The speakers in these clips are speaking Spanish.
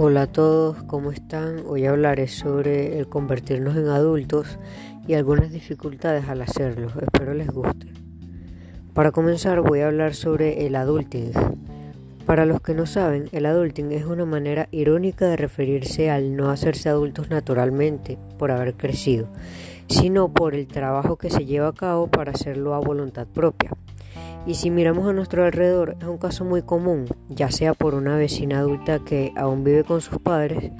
Hola a todos, ¿cómo están? Hoy hablaré sobre el convertirnos en adultos y algunas dificultades al hacerlo. Espero les guste. Para comenzar voy a hablar sobre el adulting. Para los que no saben, el adulting es una manera irónica de referirse al no hacerse adultos naturalmente por haber crecido, sino por el trabajo que se lleva a cabo para hacerlo a voluntad propia. Y si miramos a nuestro alrededor, es un caso muy común, ya sea por una vecina adulta que aún vive con sus padres,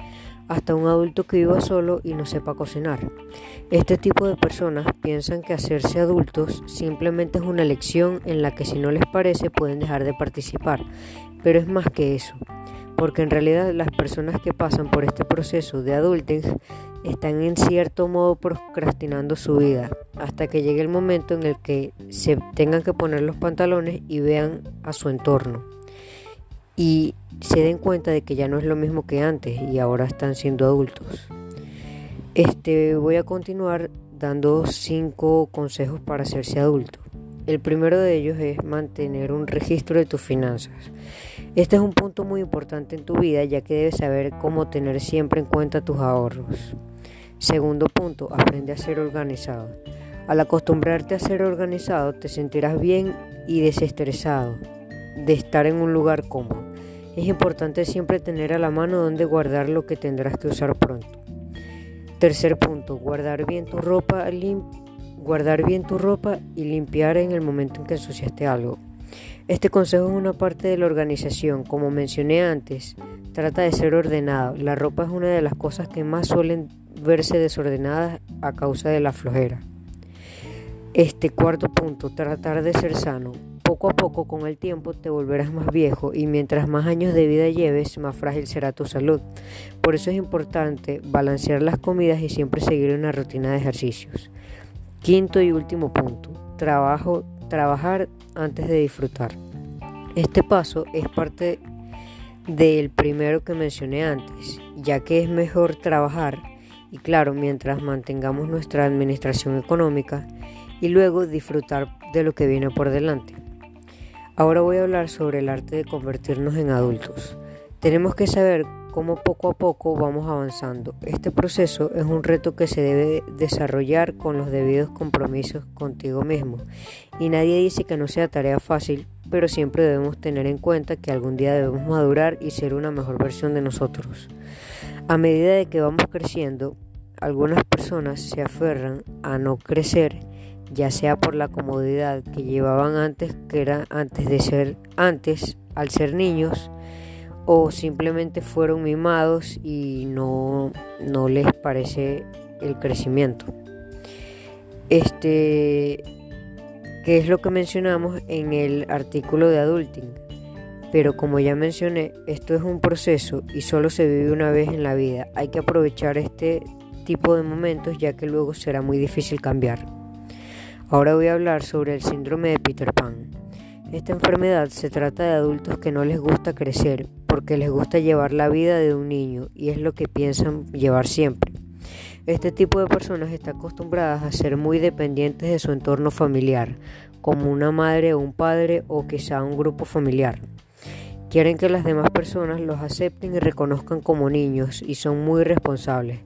hasta un adulto que viva solo y no sepa cocinar. Este tipo de personas piensan que hacerse adultos simplemente es una lección en la que si no les parece pueden dejar de participar, pero es más que eso porque en realidad las personas que pasan por este proceso de adulting están en cierto modo procrastinando su vida hasta que llegue el momento en el que se tengan que poner los pantalones y vean a su entorno y se den cuenta de que ya no es lo mismo que antes y ahora están siendo adultos. Este voy a continuar dando cinco consejos para hacerse adulto. El primero de ellos es mantener un registro de tus finanzas. Este es un punto muy importante en tu vida ya que debes saber cómo tener siempre en cuenta tus ahorros. Segundo punto, aprende a ser organizado. Al acostumbrarte a ser organizado te sentirás bien y desestresado de estar en un lugar cómodo. Es importante siempre tener a la mano donde guardar lo que tendrás que usar pronto. Tercer punto, guardar bien tu ropa limpia guardar bien tu ropa y limpiar en el momento en que ensuciaste algo. Este consejo es una parte de la organización, como mencioné antes, trata de ser ordenado. La ropa es una de las cosas que más suelen verse desordenadas a causa de la flojera. Este cuarto punto, tratar de ser sano. Poco a poco con el tiempo te volverás más viejo y mientras más años de vida lleves, más frágil será tu salud. Por eso es importante balancear las comidas y siempre seguir una rutina de ejercicios. Quinto y último punto, trabajo, trabajar antes de disfrutar. Este paso es parte del primero que mencioné antes, ya que es mejor trabajar y claro, mientras mantengamos nuestra administración económica y luego disfrutar de lo que viene por delante. Ahora voy a hablar sobre el arte de convertirnos en adultos. Tenemos que saber cómo poco a poco vamos avanzando. Este proceso es un reto que se debe desarrollar con los debidos compromisos contigo mismo. Y nadie dice que no sea tarea fácil, pero siempre debemos tener en cuenta que algún día debemos madurar y ser una mejor versión de nosotros. A medida de que vamos creciendo, algunas personas se aferran a no crecer, ya sea por la comodidad que llevaban antes, que era antes de ser antes al ser niños, o simplemente fueron mimados y no, no les parece el crecimiento. Este, que es lo que mencionamos en el artículo de adulting. Pero como ya mencioné, esto es un proceso y solo se vive una vez en la vida. Hay que aprovechar este tipo de momentos ya que luego será muy difícil cambiar. Ahora voy a hablar sobre el síndrome de Peter Pan. Esta enfermedad se trata de adultos que no les gusta crecer porque les gusta llevar la vida de un niño y es lo que piensan llevar siempre. Este tipo de personas están acostumbradas a ser muy dependientes de su entorno familiar, como una madre o un padre o quizá un grupo familiar. Quieren que las demás personas los acepten y reconozcan como niños y son muy responsables.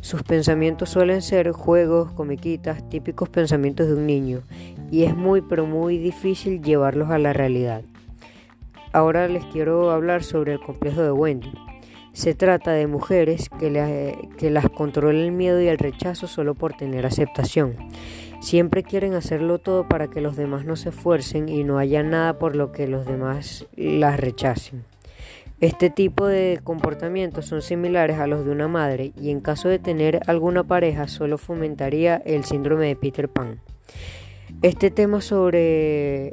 Sus pensamientos suelen ser juegos, comiquitas, típicos pensamientos de un niño, y es muy pero muy difícil llevarlos a la realidad. Ahora les quiero hablar sobre el complejo de Wendy. Se trata de mujeres que, que las controla el miedo y el rechazo solo por tener aceptación. Siempre quieren hacerlo todo para que los demás no se esfuercen y no haya nada por lo que los demás las rechacen. Este tipo de comportamientos son similares a los de una madre y en caso de tener alguna pareja solo fomentaría el síndrome de Peter Pan. Este tema sobre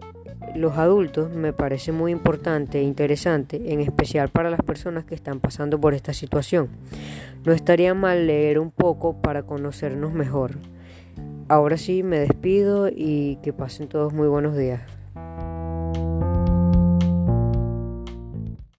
los adultos me parece muy importante e interesante, en especial para las personas que están pasando por esta situación. No estaría mal leer un poco para conocernos mejor. Ahora sí, me despido y que pasen todos muy buenos días.